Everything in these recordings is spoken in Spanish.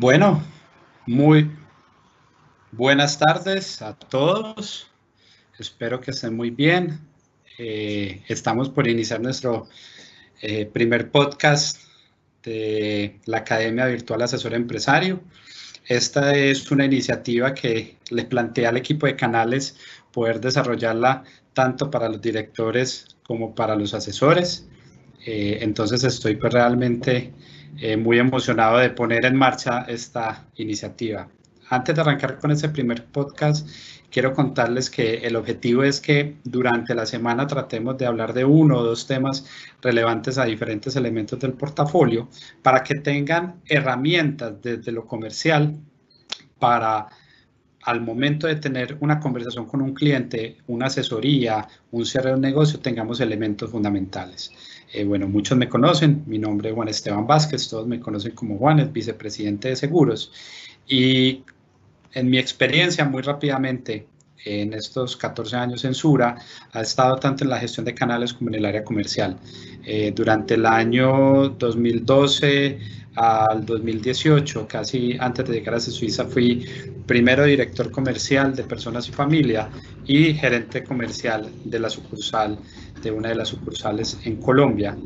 Bueno, muy buenas tardes a todos. Espero que estén muy bien. Eh, estamos por iniciar nuestro eh, primer podcast de la Academia Virtual Asesor Empresario. Esta es una iniciativa que le plantea al equipo de canales poder desarrollarla tanto para los directores como para los asesores. Eh, entonces estoy pues, realmente eh, muy emocionado de poner en marcha esta iniciativa. Antes de arrancar con este primer podcast, quiero contarles que el objetivo es que durante la semana tratemos de hablar de uno o dos temas relevantes a diferentes elementos del portafolio para que tengan herramientas desde lo comercial para al momento de tener una conversación con un cliente, una asesoría, un cierre de un negocio, tengamos elementos fundamentales. Eh, bueno, muchos me conocen, mi nombre es Juan Esteban Vázquez, todos me conocen como Juan, es vicepresidente de seguros. Y en mi experiencia, muy rápidamente, en estos 14 años en Sura, ha estado tanto en la gestión de canales como en el área comercial. Eh, durante el año 2012 al 2018, casi antes de llegar a Suiza, fui primero director comercial de personas y familia y gerente comercial de la sucursal de una de las sucursales en Colombia,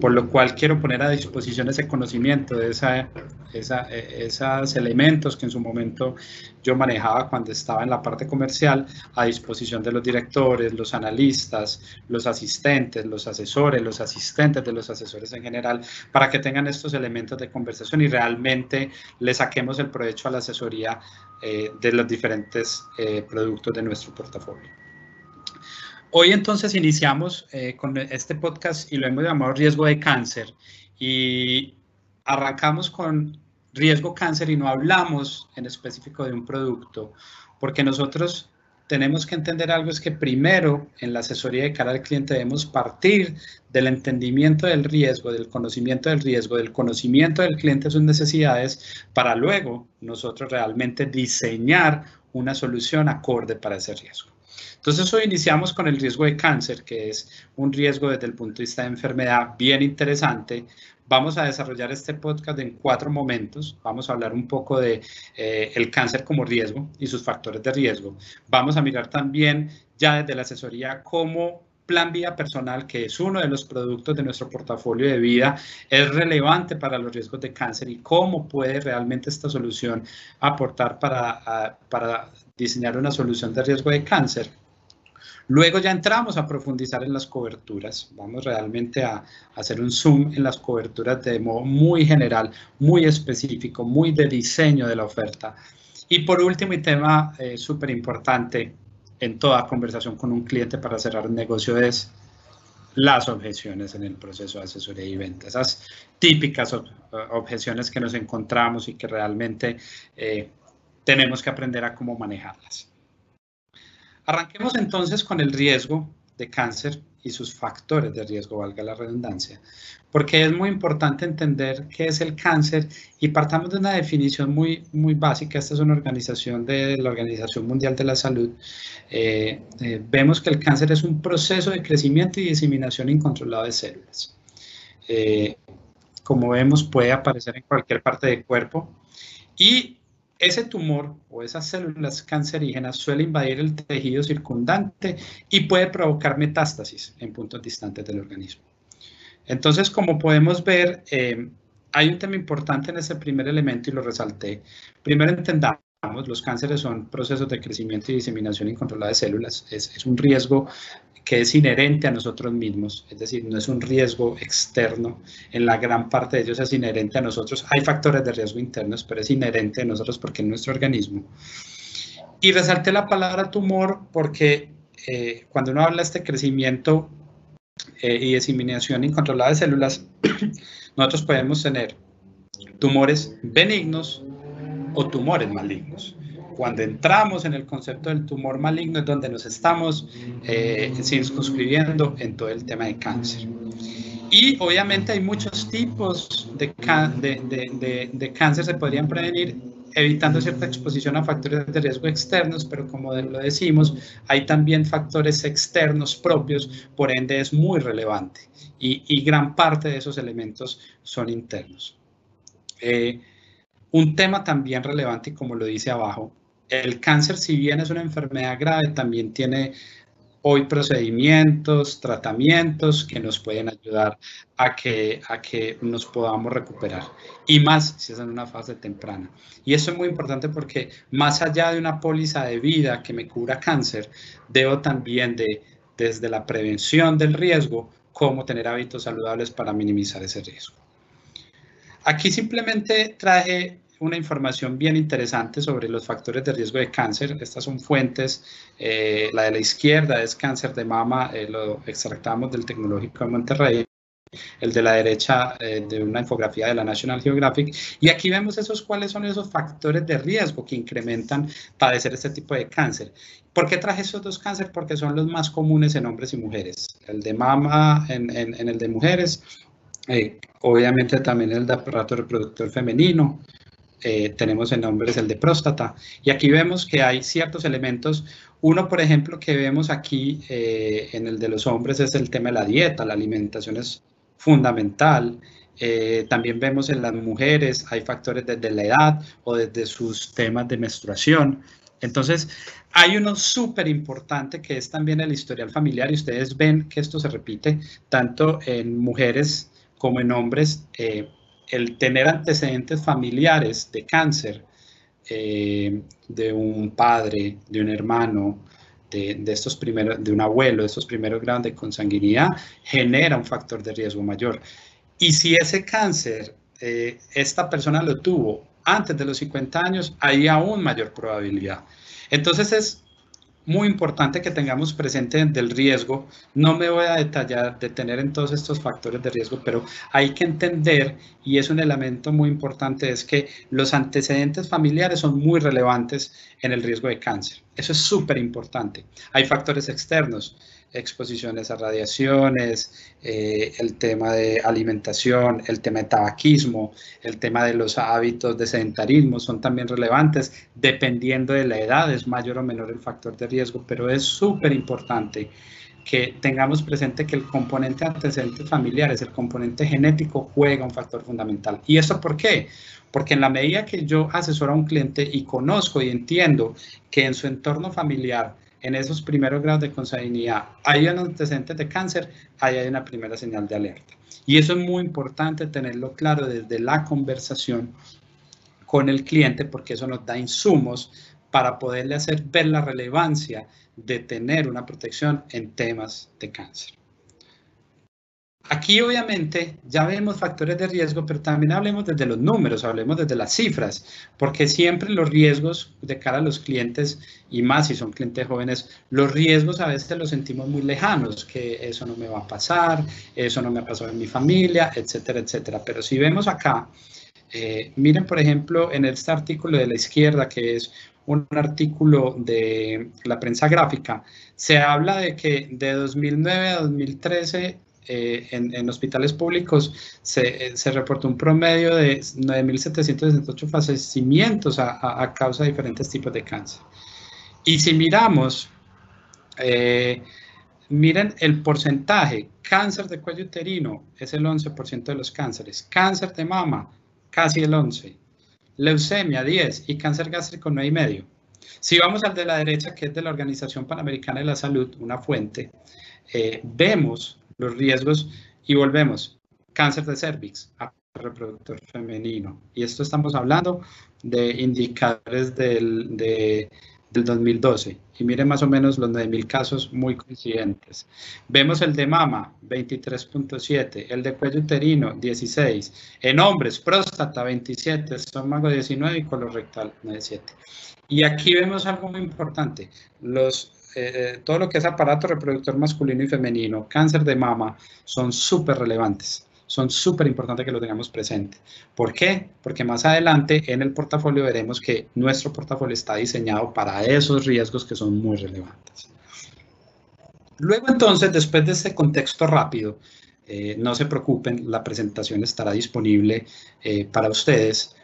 por lo cual quiero poner a disposición ese conocimiento de esos elementos que en su momento yo manejaba cuando estaba en la parte comercial a disposición de los directores, los analistas, los asistentes, los asesores, los asistentes de los asesores en general, para que tengan estos elementos de conversación y realmente le saquemos el provecho a la asesoría eh, de los diferentes eh, productos de nuestro portafolio. Hoy entonces iniciamos eh, con este podcast y lo hemos llamado riesgo de cáncer y arrancamos con riesgo cáncer y no hablamos en específico de un producto porque nosotros tenemos que entender algo es que primero en la asesoría de cara al cliente debemos partir del entendimiento del riesgo, del conocimiento del riesgo, del conocimiento del cliente sus necesidades para luego nosotros realmente diseñar una solución acorde para ese riesgo. Entonces hoy iniciamos con el riesgo de cáncer, que es un riesgo desde el punto de vista de enfermedad bien interesante. Vamos a desarrollar este podcast en cuatro momentos. Vamos a hablar un poco de eh, el cáncer como riesgo y sus factores de riesgo. Vamos a mirar también ya desde la asesoría cómo plan vida personal, que es uno de los productos de nuestro portafolio de vida, es relevante para los riesgos de cáncer y cómo puede realmente esta solución aportar para, para diseñar una solución de riesgo de cáncer. Luego ya entramos a profundizar en las coberturas. Vamos realmente a, hacer un zoom en las coberturas de modo muy general, muy específico, muy de diseño de la oferta. Y por último, y tema eh, súper importante en toda conversación con un cliente para cerrar un negocio es las objeciones en el proceso de asesoría y venta. Esas típicas objeciones que nos encontramos y que realmente eh, tenemos que aprender a cómo manejarlas. Arranquemos entonces con el riesgo de cáncer y sus factores de riesgo, valga la redundancia, porque es muy importante entender qué es el cáncer y partamos de una definición muy, muy básica. Esta es una organización de la Organización Mundial de la Salud. Eh, eh, vemos que el cáncer es un proceso de crecimiento y diseminación incontrolado de células. Eh, como vemos, puede aparecer en cualquier parte del cuerpo y ese tumor o esas células cancerígenas suele invadir el tejido circundante y puede provocar metástasis en puntos distantes del organismo. Entonces, como podemos ver, eh, hay un tema importante en ese primer elemento y lo resalté. Primero entendamos, los cánceres son procesos de crecimiento y diseminación incontrolada de células. Es, es un riesgo que es inherente a nosotros mismos, es decir, no es un riesgo externo, en la gran parte de ellos es inherente a nosotros. Hay factores de riesgo internos, pero es inherente a nosotros porque es nuestro organismo. Y resalté la palabra tumor porque eh, cuando uno habla de este crecimiento eh, y diseminación incontrolada de células, nosotros podemos tener tumores benignos o tumores malignos cuando entramos en el concepto del tumor maligno es donde nos estamos eh, circunscribiendo en todo el tema de cáncer. Y obviamente hay muchos tipos de, de, de, cáncer se podrían prevenir evitando cierta exposición a factores de riesgo externos, pero como lo decimos, hay también factores externos propios, por ende es muy relevante y, y gran parte de esos elementos son internos. Eh, Un tema también relevante, como lo dice abajo, el cáncer, si bien es una enfermedad grave, también tiene hoy procedimientos, tratamientos que nos pueden ayudar a que, a que nos podamos recuperar. Y más si es en una fase temprana. Y eso es muy importante porque más allá de una póliza de vida que me cura cáncer, debo también de, desde la prevención del riesgo, cómo tener hábitos saludables para minimizar ese riesgo. Aquí simplemente traje una información bien interesante sobre los factores de riesgo de cáncer. Estas son fuentes. Eh, la de la izquierda es cáncer de mama, eh, lo extractamos del Tecnológico de Monterrey. El de la derecha eh, de una infografía de la National Geographic. Y aquí vemos esos cuáles son esos factores de riesgo que incrementan padecer este tipo de cáncer. ¿Por qué traje esos dos cánceres? Porque son los más comunes en hombres y mujeres. El de mama en, en, en el de mujeres, obviamente también el de aparato reproductor femenino, eh, tenemos en hombres el de próstata. Y aquí vemos que hay ciertos elementos. Uno, por ejemplo, que vemos aquí eh, en el de los hombres es el tema de la dieta. La alimentación es fundamental. Eh, también vemos en las mujeres, hay factores desde la edad o desde sus temas de menstruación. Entonces, hay uno súper importante que es también el historial familiar y ustedes ven que esto se repite tanto en mujeres como en hombres el tener antecedentes familiares de cáncer eh, de un padre, de un hermano, de, estos primeros, de un abuelo, de estos primeros grados de consanguinidad, genera un factor de riesgo mayor. Y si ese cáncer, eh, esta persona lo tuvo antes de los 50 años, hay aún mayor probabilidad. Entonces es muy importante que tengamos presente del riesgo. No me voy a detallar, detener en todos estos factores de riesgo, pero hay que entender, y es un elemento muy importante, es que los antecedentes familiares son muy relevantes en el riesgo de cáncer. Eso es súper importante. Hay factores externos exposiciones a radiaciones, eh, el tema de alimentación, el tema de tabaquismo, el tema de los hábitos de sedentarismo son también relevantes. Dependiendo de la edad es mayor o menor el factor de riesgo, pero es súper importante que tengamos presente que el componente antecedentes familiares, el componente genético juega un factor fundamental. ¿Y eso por qué? Porque en la medida que yo asesoro a un cliente y conozco y entiendo que en su entorno familiar en esos primeros grados de consanguinidad hay un antecedente de cáncer, ahí hay una primera señal de alerta. Y eso es muy importante tenerlo claro desde la conversación con el cliente porque eso nos da insumos para poderle hacer ver la relevancia de tener una protección en temas de cáncer. Aquí obviamente ya vemos factores de riesgo, pero también hablemos desde los números, hablemos desde las cifras, porque siempre los riesgos de cara a los clientes, y más si son clientes jóvenes, los riesgos a veces los sentimos muy lejanos, que eso no me va a pasar, eso no me ha pasado en mi familia, etcétera, etcétera. Pero si vemos acá, eh, miren por ejemplo en este artículo de la izquierda, que es un artículo de la prensa gráfica, se habla de que de 2009 a 2013 eh, en, hospitales públicos se, se, reportó un promedio de 9.768 fallecimientos a, a, causa de diferentes tipos de cáncer. Y si miramos, eh, miren el porcentaje, cáncer de cuello uterino es el 11% de los cánceres, cáncer de mama casi el 11%, leucemia 10% y cáncer gástrico 9,5%. Si vamos al de la derecha, que es de la Organización Panamericana de la Salud, una fuente, eh, vemos los riesgos y volvemos. Cáncer de cervix, reproductor femenino. Y esto estamos hablando de indicadores del, del 2012. Y miren más o menos los 9.000 casos muy coincidentes. Vemos el de mama, 23.7, el de cuello uterino, 16, en hombres, próstata, 27, estómago, 19 y colorectal, 17. Y aquí vemos algo muy importante. Los eh, todo lo que es aparato reproductor masculino y femenino, cáncer de mama, son súper relevantes. Son súper importantes que lo tengamos presente. ¿Por qué? Porque más adelante en el portafolio veremos que nuestro portafolio está diseñado para esos riesgos que son muy relevantes. Luego entonces, después de este contexto rápido, eh, no se preocupen, la presentación estará disponible eh, para ustedes.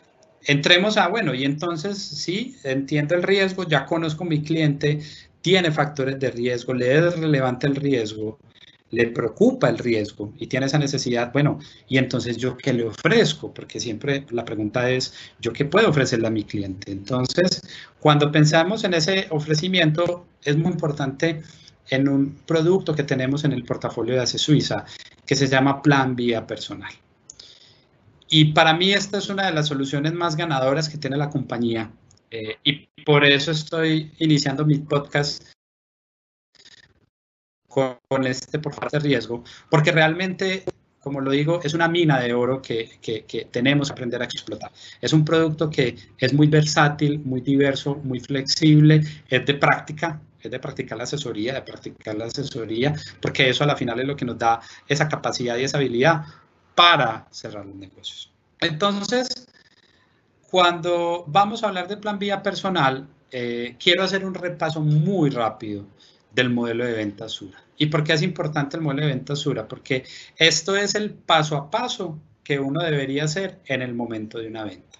Entremos a, bueno, y entonces sí, entiendo el riesgo, ya conozco mi cliente, tiene factores de riesgo, le es relevante el riesgo. le preocupa el riesgo y tiene esa necesidad, bueno, y entonces yo qué le ofrezco, porque siempre la pregunta es, ¿yo qué puedo ofrecerle a mi cliente? Entonces, cuando pensamos en ese ofrecimiento, es muy importante en un producto que tenemos en el portafolio de ACE Suiza, que se llama Plan Vía Personal. Y para mí esta es una de las soluciones más ganadoras que tiene la compañía. Eh, y por eso estoy iniciando mi podcast con, este por de riesgo, porque realmente, como lo digo, es una mina de oro que, que, tenemos que aprender a explotar. Es un producto que es muy versátil, muy diverso, muy flexible, es de práctica, es de practicar la asesoría, de practicar la asesoría, porque eso a la final es lo que nos da esa capacidad y esa habilidad para cerrar los negocios. Entonces, cuando vamos a hablar de plan vía personal, eh, quiero hacer un repaso muy rápido del modelo de venta Sura. ¿Y por qué es importante el modelo de venta Sura? Porque esto es el paso a paso que uno debería hacer en el momento de una venta.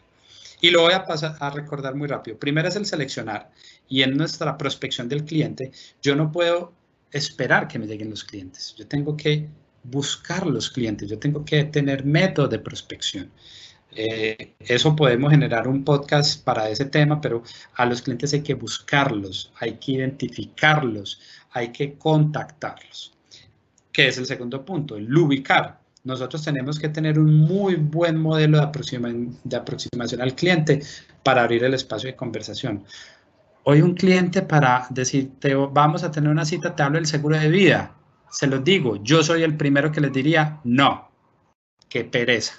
Y lo voy a pasar a recordar muy rápido. Primero es el seleccionar. Y en nuestra prospección del cliente, yo no puedo esperar que me lleguen los clientes. Yo tengo que buscar los clientes, yo tengo que tener método de prospección. Eh, eso podemos generar un podcast para ese tema, pero a los clientes hay que buscarlos, hay que identificarlos, hay que contactarlos. ¿Qué es el segundo punto? El ubicar. Nosotros tenemos que tener un muy buen modelo de, de aproximación al cliente para abrir el espacio de conversación. Hoy un cliente para decirte, vamos a tener una cita, te hablo del seguro de vida se los digo, yo soy el primero que les diría, no, qué pereza.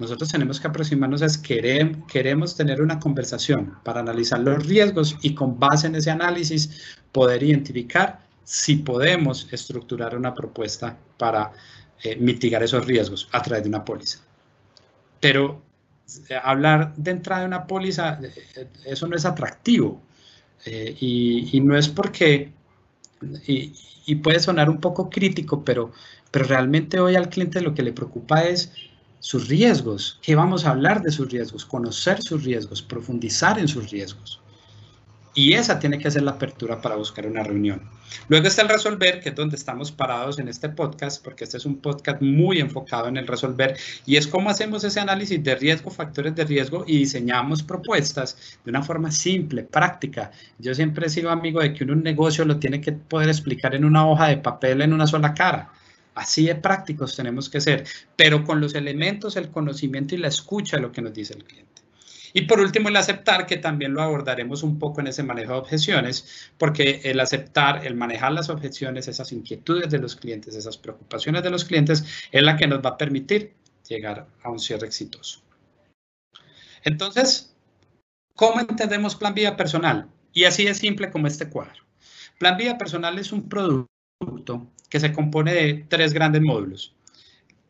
Nosotros tenemos que aproximarnos a queremos, queremos tener una conversación para analizar los riesgos y con base en ese análisis poder identificar si podemos estructurar una propuesta para eh, mitigar esos riesgos a través de una póliza. Pero eh, hablar de entrada de una póliza, eh, eso no es atractivo. y, y, no es porque y, puede sonar un poco crítico, pero, pero realmente hoy al cliente lo que le preocupa es sus riesgos, que vamos a hablar de sus riesgos, conocer sus riesgos, profundizar en sus riesgos. Y esa tiene que ser la apertura para buscar una reunión. Luego está el resolver, que es donde estamos parados en este podcast, porque este es un podcast muy enfocado en el resolver, y es cómo hacemos ese análisis de riesgo, factores de riesgo, y diseñamos propuestas de una forma simple, práctica. Yo siempre he sido amigo de que un negocio lo tiene que poder explicar en una hoja de papel en una sola cara. Así de prácticos tenemos que ser, pero con los elementos, el conocimiento y la escucha de lo que nos dice el cliente. Y por último, el aceptar, que también lo abordaremos un poco en ese manejo de objeciones, porque el aceptar, el manejar las objeciones, esas inquietudes de los clientes, esas preocupaciones de los clientes, es la que nos va a permitir llegar a un cierre exitoso. Entonces, ¿cómo entendemos plan vida personal? Y así es simple como este cuadro. Plan vida personal es un producto que se compone de tres grandes módulos.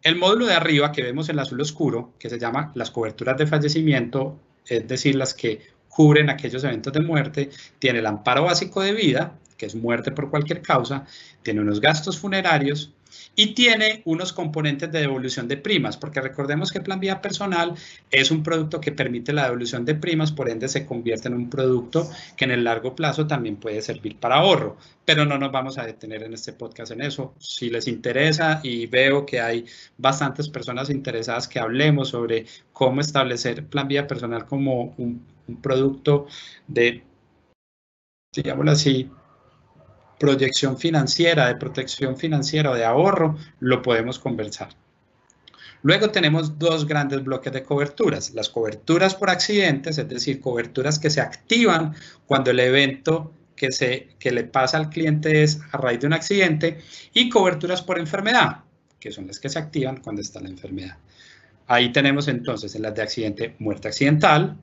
El módulo de arriba que vemos en azul oscuro, que se llama las coberturas de fallecimiento, es decir, las que cubren aquellos eventos de muerte, tiene el amparo básico de vida, que es muerte por cualquier causa, tiene unos gastos funerarios y tiene unos componentes de devolución de primas, porque recordemos que plan vía personal es un producto que permite la devolución de primas, por ende se convierte en un producto que en el largo plazo también puede servir para ahorro, pero no nos vamos a detener en este podcast en eso. Si les interesa y veo que hay bastantes personas interesadas que hablemos sobre cómo establecer plan vía personal como un, un producto de, digámoslo así, proyección financiera, de protección financiera o de ahorro, lo podemos conversar. Luego tenemos dos grandes bloques de coberturas. Las coberturas por accidentes, es decir, coberturas que se activan cuando el evento que, se, que le pasa al cliente es a raíz de un accidente y coberturas por enfermedad, que son las que se activan cuando está la enfermedad. Ahí tenemos entonces en las de accidente muerte accidental,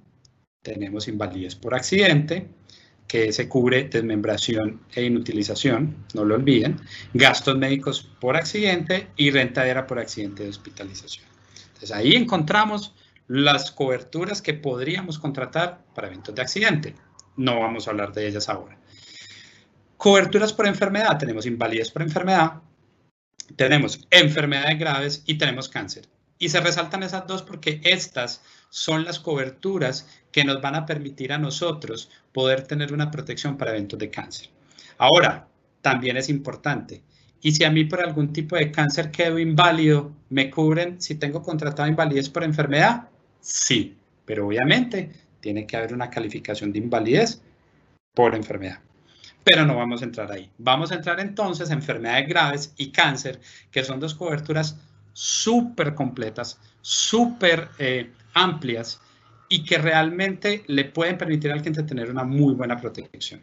tenemos invalidez por accidente, que se cubre desmembración e inutilización, no lo olviden, gastos médicos por accidente y rentadera por accidente de hospitalización. Entonces ahí encontramos las coberturas que podríamos contratar para eventos de accidente. No vamos a hablar de ellas ahora. Coberturas por enfermedad, tenemos invalidez por enfermedad, tenemos enfermedades graves y tenemos cáncer. Y se resaltan esas dos porque estas son las coberturas que nos van a permitir a nosotros poder tener una protección para eventos de cáncer. Ahora, también es importante y si a mí por algún tipo de cáncer quedo inválido, ¿me cubren si tengo contratado invalidez por enfermedad? Sí, pero obviamente tiene que haber una calificación de invalidez por enfermedad. Pero no vamos a entrar ahí. Vamos a entrar entonces a enfermedades graves y cáncer, que son dos coberturas súper completas, súper eh, amplias y que realmente le pueden permitir al cliente tener una muy buena protección.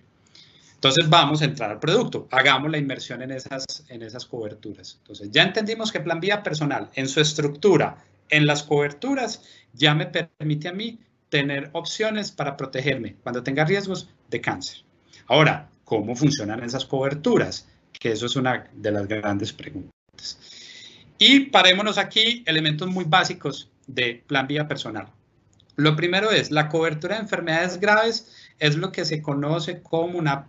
Entonces vamos a entrar al producto, hagamos la inversión en esas, en esas coberturas. Entonces ya entendimos que plan vía personal en su estructura, en las coberturas, ya me permite a mí tener opciones para protegerme cuando tenga riesgos de cáncer. Ahora, ¿cómo funcionan esas coberturas? Que eso es una de las grandes preguntas. Y parémonos aquí, elementos muy básicos de plan vía personal. Lo primero es, la cobertura de enfermedades graves es lo que se conoce como una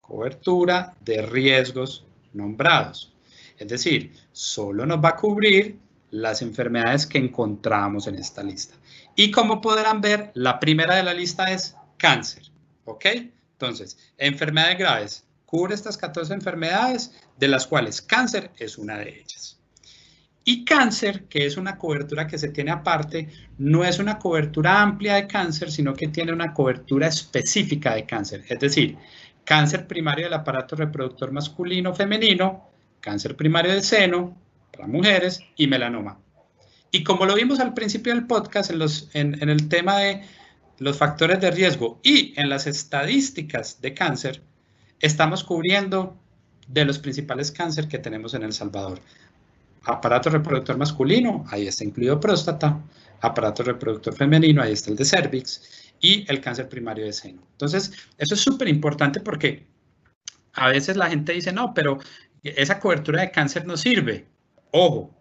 cobertura de riesgos nombrados. Es decir, solo nos va a cubrir las enfermedades que encontramos en esta lista. Y como podrán ver, la primera de la lista es cáncer. ¿Ok? Entonces, enfermedades graves. Cubre estas 14 enfermedades, de las cuales cáncer es una de ellas. Y cáncer, que es una cobertura que se tiene aparte, no es una cobertura amplia de cáncer, sino que tiene una cobertura específica de cáncer. Es decir, cáncer primario del aparato reproductor masculino femenino, cáncer primario del seno para mujeres y melanoma. Y como lo vimos al principio del podcast en, los, en, el tema de los factores de riesgo y en las estadísticas de cáncer, estamos cubriendo de los principales cánceres que tenemos en El Salvador. Aparato reproductor masculino, ahí está incluido próstata. Aparato reproductor femenino, ahí está el de cervix y el cáncer primario de seno. Entonces, eso es súper importante porque a veces la gente dice, no, pero esa cobertura de cáncer no sirve. Ojo,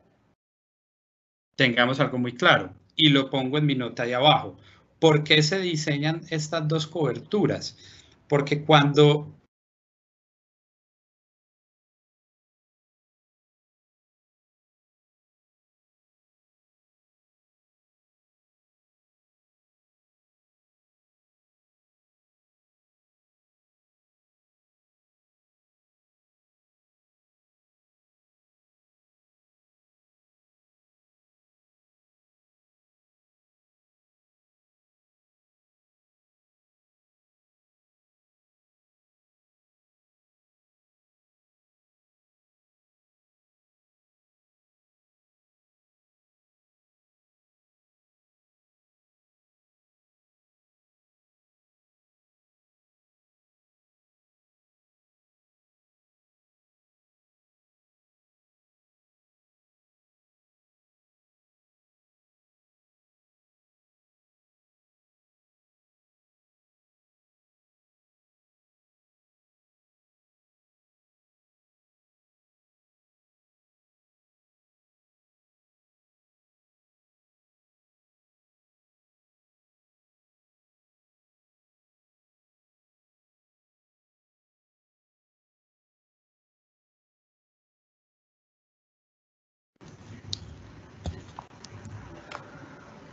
tengamos algo muy claro y lo pongo en mi nota de abajo. ¿Por qué se diseñan estas dos coberturas? Porque cuando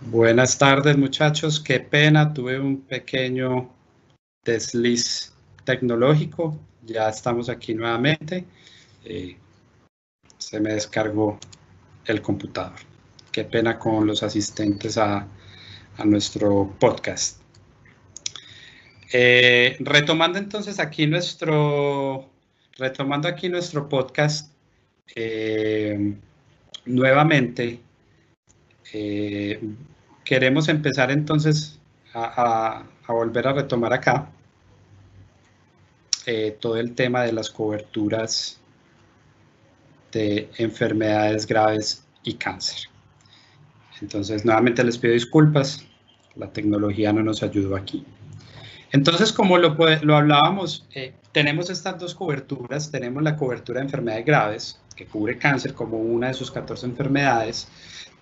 Buenas tardes muchachos, qué pena, tuve un pequeño desliz tecnológico, ya estamos aquí nuevamente, eh, se me descargó el computador. Qué pena con los asistentes a, nuestro podcast. Eh, retomando entonces aquí nuestro, retomando aquí nuestro podcast, eh, nuevamente, queremos empezar entonces a, volver a retomar acá eh, todo el tema de las coberturas de enfermedades graves y cáncer. Entonces, nuevamente les pido disculpas, la tecnología no nos ayudó aquí. Entonces, como lo, lo hablábamos, eh, tenemos estas dos coberturas. Tenemos la cobertura de enfermedades graves, que cubre cáncer como una de sus 14 enfermedades.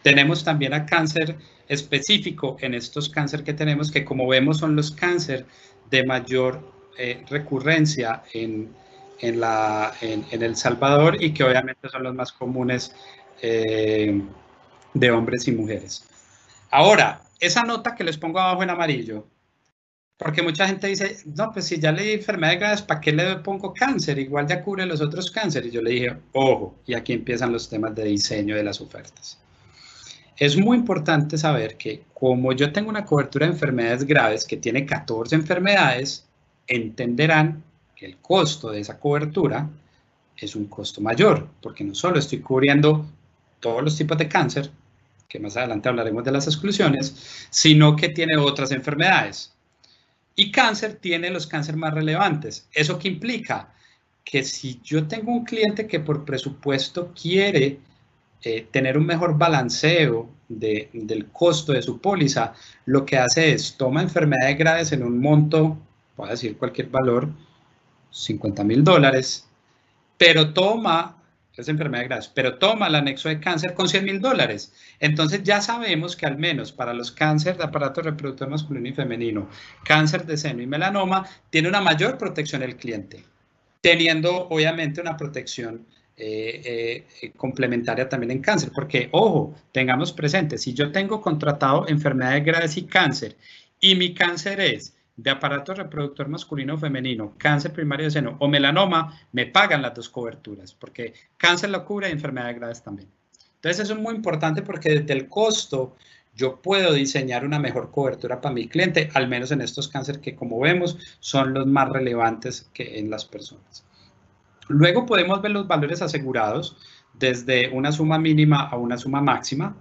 Tenemos también a cáncer específico en estos cánceres que tenemos, que como vemos son los cánceres de mayor eh, recurrencia en, en, la, en, El Salvador y que obviamente son los más comunes eh, de hombres y mujeres. Ahora, esa nota que les pongo abajo en amarillo, Porque mucha gente dice, no, pues si ya le di enfermedades graves, ¿para qué le pongo cáncer? Igual ya cubre los otros cánceres. Y yo le dije, ojo, y aquí empiezan los temas de diseño de las ofertas. Es muy importante saber que como yo tengo una cobertura de enfermedades graves que tiene 14 enfermedades, entenderán que el costo de esa cobertura es un costo mayor, porque no solo estoy cubriendo todos los tipos de cáncer, que más adelante hablaremos de las exclusiones, sino que tiene otras enfermedades. Y cáncer tiene los cánceres más relevantes. ¿Eso qué implica? Que si yo tengo un cliente que por presupuesto quiere eh, tener un mejor balanceo del costo de su póliza, lo que hace es toma enfermedades graves en un monto, voy decir cualquier valor, 50 mil dólares, pero toma es enfermedad grave, pero toma el anexo de cáncer con 100 mil dólares. Entonces ya sabemos que al menos para los cánceres de aparato reproductor masculino y femenino, cáncer de seno y melanoma, tiene una mayor protección el cliente, teniendo obviamente una protección eh, eh, complementaria también en cáncer, porque ojo, tengamos presente, si yo tengo contratado enfermedades graves y cáncer y mi cáncer es de aparato reproductor masculino o femenino, cáncer primario de seno o melanoma, me pagan las dos coberturas, porque cáncer lo cubre y enfermedades graves también. Entonces eso es muy importante porque desde el costo yo puedo diseñar una mejor cobertura para mi cliente, al menos en estos cánceres que como vemos son los más relevantes que en las personas. Luego podemos ver los valores asegurados desde una suma mínima a una suma máxima.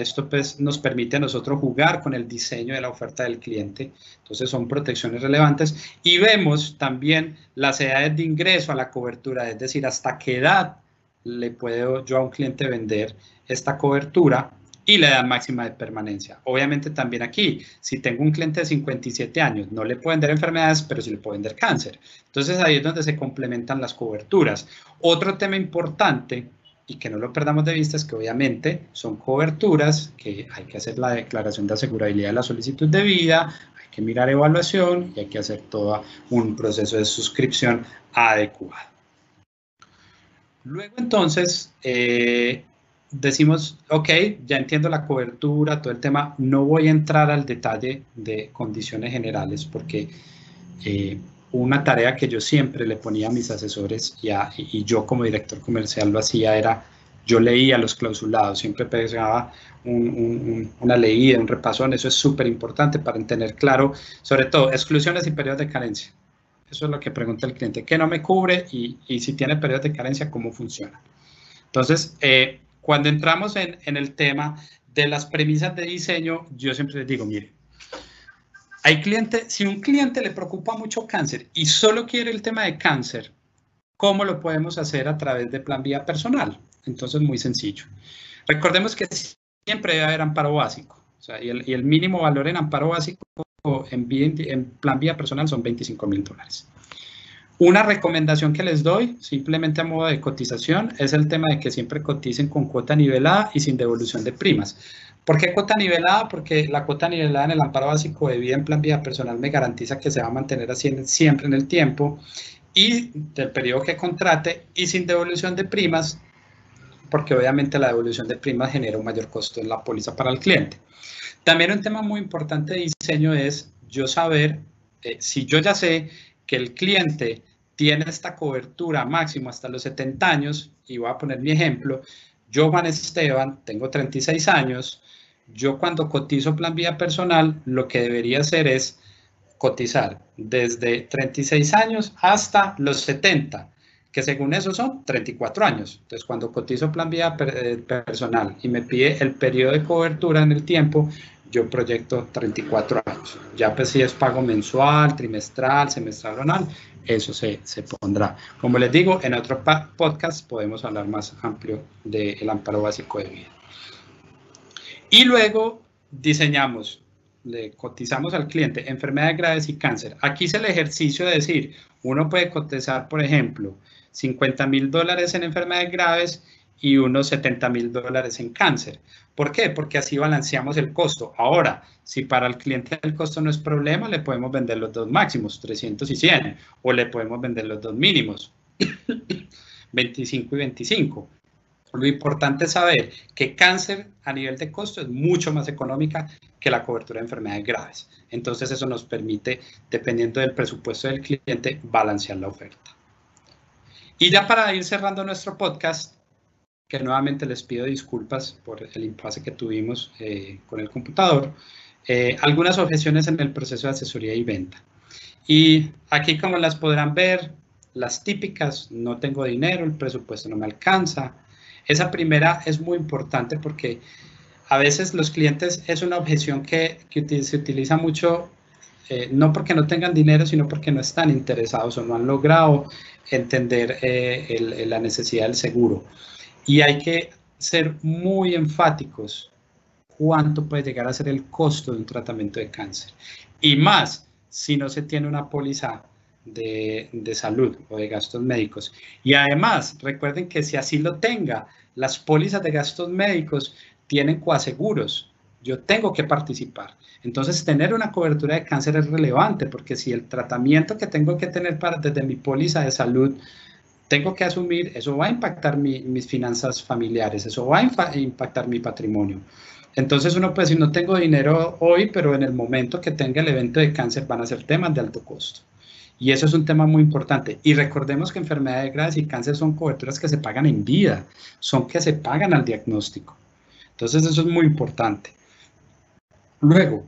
Esto pues, nos permite a nosotros jugar con el diseño de la oferta del cliente. Entonces son protecciones relevantes. Y vemos también las edades de ingreso a la cobertura, es decir, hasta qué edad le puedo yo a un cliente vender esta cobertura y la edad máxima de permanencia. Obviamente también aquí, si tengo un cliente de 57 años, no le puedo vender enfermedades, pero sí le puedo vender cáncer. Entonces ahí es donde se complementan las coberturas. Otro tema importante y que no lo perdamos de vista es que obviamente son coberturas que hay que hacer la declaración de asegurabilidad de la solicitud de vida, hay que mirar evaluación y hay que hacer todo un proceso de suscripción adecuado. Luego entonces eh, decimos, ok, ya entiendo la cobertura, todo el tema, no voy a entrar al detalle de condiciones generales porque eh, una tarea que yo siempre le ponía a mis asesores y, yo como director comercial lo hacía era, yo leía los clausulados, siempre pegaba una leída, un repasón, eso es súper importante para tener claro, sobre todo, exclusiones y periodos de carencia. Eso es lo que pregunta el cliente, ¿qué no me cubre? Y, y si tiene periodos de carencia, ¿cómo funciona? Entonces, eh, cuando entramos en, en el tema de las premisas de diseño, yo siempre les digo, mire, hay si un cliente le preocupa mucho cáncer y solo quiere el tema de cáncer, ¿cómo lo podemos hacer a través de plan vía personal? Entonces, muy sencillo. Recordemos que siempre debe haber amparo básico. y, el, mínimo valor en amparo básico en, en plan vía personal son 25 mil dólares. Una recomendación que les doy, simplemente a modo de cotización, es el tema de que siempre coticen con cuota nivelada y sin devolución de primas. ¿Por qué cuota nivelada? Porque la cuota nivelada en el amparo básico de vida en plan vida personal me garantiza que se va a mantener así siempre en el tiempo y del periodo que contrate y sin devolución de primas, porque obviamente la devolución de primas genera un mayor costo en la póliza para el cliente. También un tema muy importante de diseño es yo saber, eh, si yo ya sé que el cliente tiene esta cobertura máximo hasta los 70 años, y voy a poner mi ejemplo, yo Juan Esteban, tengo 36 años, yo cuando cotizo plan vía personal, lo que debería hacer es cotizar desde 36 años hasta los 70, que según eso son 34 años. Entonces, cuando cotizo plan vía eh, personal y me pide el periodo de cobertura en el tiempo, yo proyecto 34 años. Ya pues si es pago mensual, trimestral, semestral o anual, eso se, se, pondrá. Como les digo, en otro podcast podemos hablar más amplio del amparo básico de vida. Y luego diseñamos, le cotizamos al cliente enfermedades graves y cáncer. Aquí es el ejercicio de decir, uno puede cotizar, por ejemplo, 50 mil dólares en enfermedades graves y unos 70 mil dólares en cáncer. ¿Por qué? Porque así balanceamos el costo. Ahora, si para el cliente el costo no es problema, le podemos vender los dos máximos, 300 y 100, o le podemos vender los dos mínimos, 25 y 25. Lo importante es saber que cáncer a nivel de costo es mucho más económica que la cobertura de enfermedades graves. Entonces eso nos permite, dependiendo del presupuesto del cliente, balancear la oferta. Y ya para ir cerrando nuestro podcast, que nuevamente les pido disculpas por el impasse que tuvimos eh, con el computador, eh, algunas objeciones en el proceso de asesoría y venta. Y aquí como las podrán ver, las típicas, no tengo dinero, el presupuesto no me alcanza. Esa primera es muy importante porque a veces los clientes es una objeción que, que se utiliza mucho, eh, no porque no tengan dinero, sino porque no están interesados o no han logrado entender eh, la necesidad del seguro. Y hay que ser muy enfáticos cuánto puede llegar a ser el costo de un tratamiento de cáncer. Y más, si no se tiene una póliza de, de, salud o de gastos médicos. Y además, recuerden que si así lo tenga, las pólizas de gastos médicos tienen coaseguros. Yo tengo que participar. Entonces, tener una cobertura de cáncer es relevante porque si el tratamiento que tengo que tener para, desde mi póliza de salud tengo que asumir, eso va a impactar mis finanzas familiares, eso va a impactar mi patrimonio. Entonces uno puede decir, no tengo dinero hoy, pero en el momento que tenga el evento de cáncer van a ser temas de alto costo. Y eso es un tema muy importante. Y recordemos que enfermedades graves y cáncer son coberturas que se pagan en vida, son que se pagan al diagnóstico. Entonces eso es muy importante. Luego,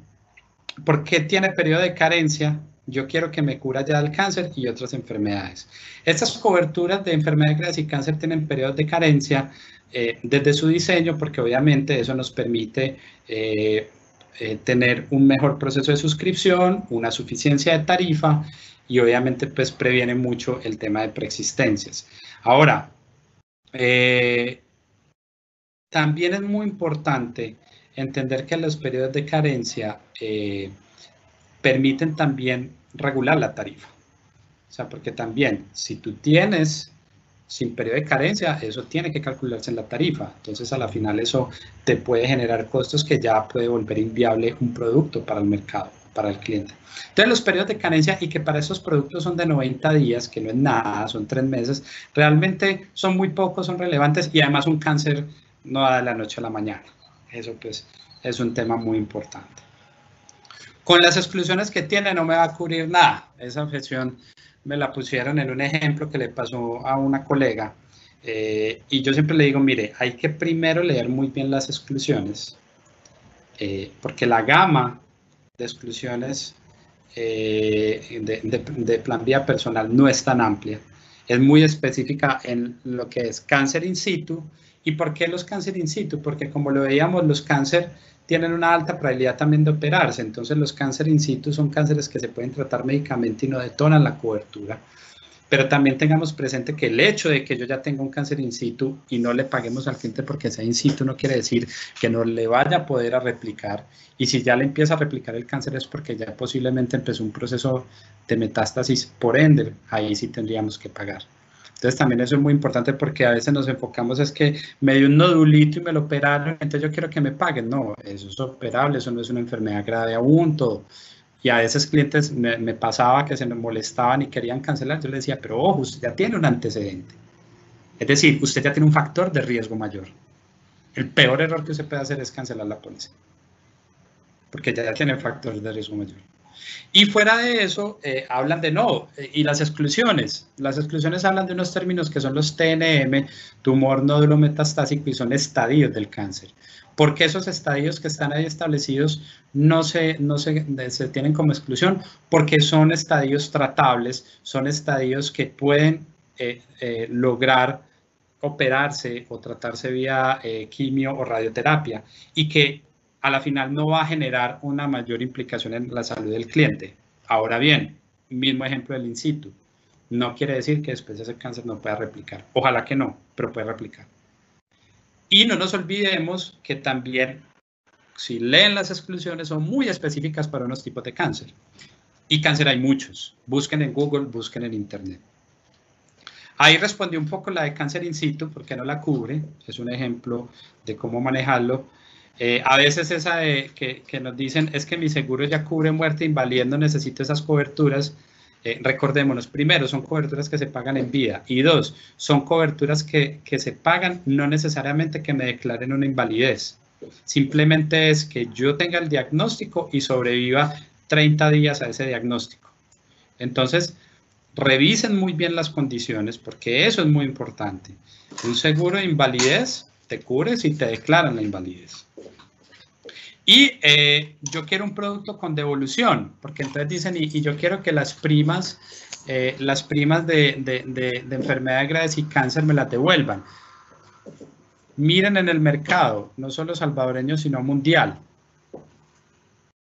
¿por qué tiene periodo de carencia? Yo quiero que me cura ya el cáncer y otras enfermedades. Estas coberturas de enfermedades graves y cáncer tienen periodos de carencia eh, desde su diseño porque obviamente eso nos permite eh, eh, tener un mejor proceso de suscripción, una suficiencia de tarifa y obviamente pues previene mucho el tema de preexistencias. Ahora, eh, también es muy importante entender que los periodos de carencia eh, permiten también regular la tarifa. O sea, porque también si tú tienes sin periodo de carencia, eso tiene que calcularse en la tarifa. Entonces, a la final eso te puede generar costos que ya puede volver inviable un producto para el mercado para el cliente. Entonces, los periodos de carencia y que para esos productos son de 90 días, que no es nada, son tres meses, realmente son muy pocos, son relevantes y además un cáncer no da de la noche a la mañana. Eso pues es un tema muy importante. Con las exclusiones que tiene no me va a cubrir nada. Esa objeción me la pusieron en un ejemplo que le pasó a una colega. Eh, y yo siempre le digo, mire, hay que primero leer muy bien las exclusiones, eh, porque la gama de exclusiones eh, de, plan vía personal no es tan amplia. Es muy específica en lo que es cáncer in situ. ¿Y por qué los cáncer in situ? Porque como lo veíamos, los cáncer tienen una alta probabilidad también de operarse. Entonces los cáncer in situ son cánceres que se pueden tratar médicamente y no detonan la cobertura pero también tengamos presente que el hecho de que yo ya tenga un cáncer in situ y no le paguemos al cliente porque sea in situ no quiere decir que no le vaya a poder a replicar. Y si ya le empieza a replicar el cáncer es porque ya posiblemente empezó un proceso de metástasis, por ende, ahí sí tendríamos que pagar. Entonces también eso es muy importante porque a veces nos enfocamos es que me dio un nodulito y me lo operaron, entonces yo quiero que me paguen. No, eso es operable, eso no es una enfermedad grave aún, todo. Y a veces clientes me, pasaba que se me molestaban y querían cancelar. Yo les decía, pero ojo, usted ya tiene un antecedente. Es decir, usted ya tiene un factor de riesgo mayor. El peor error que usted puede hacer es cancelar la póliza. Porque ya tiene factor de riesgo mayor. Y fuera de eso, eh, hablan de no, eh, y las exclusiones. Las exclusiones hablan de unos términos que son los TNM, tumor nódulo metastásico, y son estadios del cáncer porque esos estadios que están ahí establecidos no, se, no se, se, tienen como exclusión, porque son estadios tratables, son estadios que pueden eh, eh, lograr operarse o tratarse vía eh, quimio o radioterapia y que a la final no va a generar una mayor implicación en la salud del cliente. Ahora bien, mismo ejemplo del in situ. No quiere decir que después de ese cáncer no pueda replicar. Ojalá que no, pero puede replicar. Y no nos olvidemos que también, si leen las exclusiones, son muy específicas para unos tipos de cáncer. Y cáncer hay muchos. Busquen en Google, busquen en Internet. Ahí respondí un poco la de cáncer in situ, porque no la cubre. Es un ejemplo de cómo manejarlo. Eh, a veces esa de que, que, nos dicen es que mi seguro ya cubre muerte invaliendo, necesito esas coberturas. Eh, recordémonos, primero, son coberturas que se pagan en vida y dos, son coberturas que, que se pagan no necesariamente que me declaren una invalidez. Simplemente es que yo tenga el diagnóstico y sobreviva 30 días a ese diagnóstico. Entonces, revisen muy bien las condiciones porque eso es muy importante. Un seguro de invalidez te cubre si te declaran la invalidez. Y eh, yo quiero un producto con devolución, porque entonces dicen, y, yo quiero que las primas, eh, las primas de, de, de, de enfermedades graves y cáncer me las devuelvan. Miren en el mercado, no solo salvadoreño, sino mundial.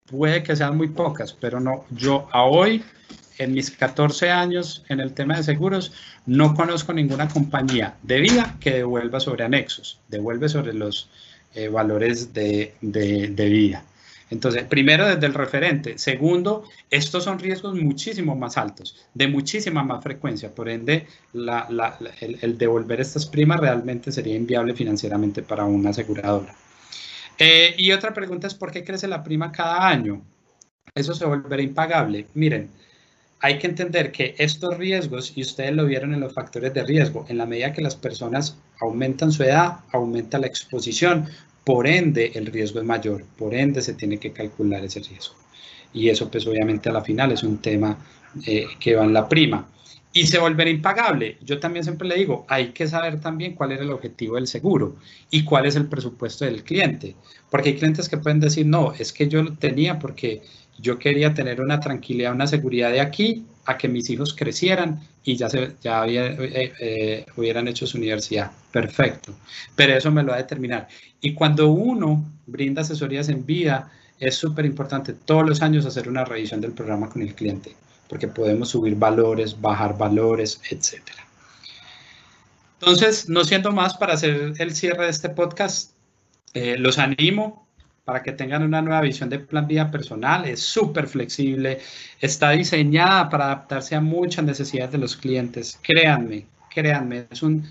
Puede que sean muy pocas, pero no, yo a hoy, en mis 14 años en el tema de seguros, no conozco ninguna compañía de vida que devuelva sobre anexos, devuelve sobre los, eh, valores de, de, vida. Entonces, primero desde el referente. Segundo, estos son riesgos muchísimo más altos, de muchísima más frecuencia. Por ende, el, devolver estas primas realmente sería inviable financieramente para una aseguradora. Eh, y otra pregunta es, ¿por qué crece la prima cada año? Eso se volverá impagable. Miren, hay que entender que estos riesgos, y ustedes lo vieron en los factores de riesgo, en la medida que las personas aumentan su edad, aumenta la exposición, por ende el riesgo es mayor, por ende se tiene que calcular ese riesgo. Y eso pues obviamente a la final es un tema eh, que va en la prima. Y se volverá impagable. Yo también siempre le digo, hay que saber también cuál era el objetivo del seguro y cuál es el presupuesto del cliente. Porque hay clientes que pueden decir, no, es que yo lo tenía porque yo quería tener una tranquilidad, una seguridad de aquí a que mis hijos crecieran y ya, se, ya eh, eh, hubieran hecho su universidad. Perfecto. Pero eso me lo va a determinar. Y cuando uno brinda asesorías en vida, es súper importante todos los años hacer una revisión del programa con el cliente, porque podemos subir valores, bajar valores, etc. Entonces, no siendo más para hacer el cierre de este podcast, eh, los animo para que tengan una nueva visión de plan vida personal. Es súper flexible, está diseñada para adaptarse a muchas necesidades de los clientes. Créanme, créanme, es un,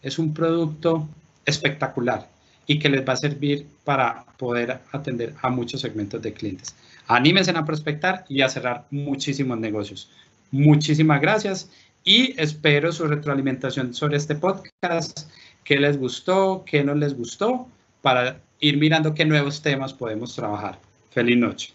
es un producto espectacular y que les va a servir para poder atender a muchos segmentos de clientes. Anímense a prospectar y a cerrar muchísimos negocios. Muchísimas gracias y espero su retroalimentación sobre este podcast. ¿Qué les gustó? ¿Qué no les gustó? Para ir mirando qué nuevos temas podemos trabajar. Feliz noche.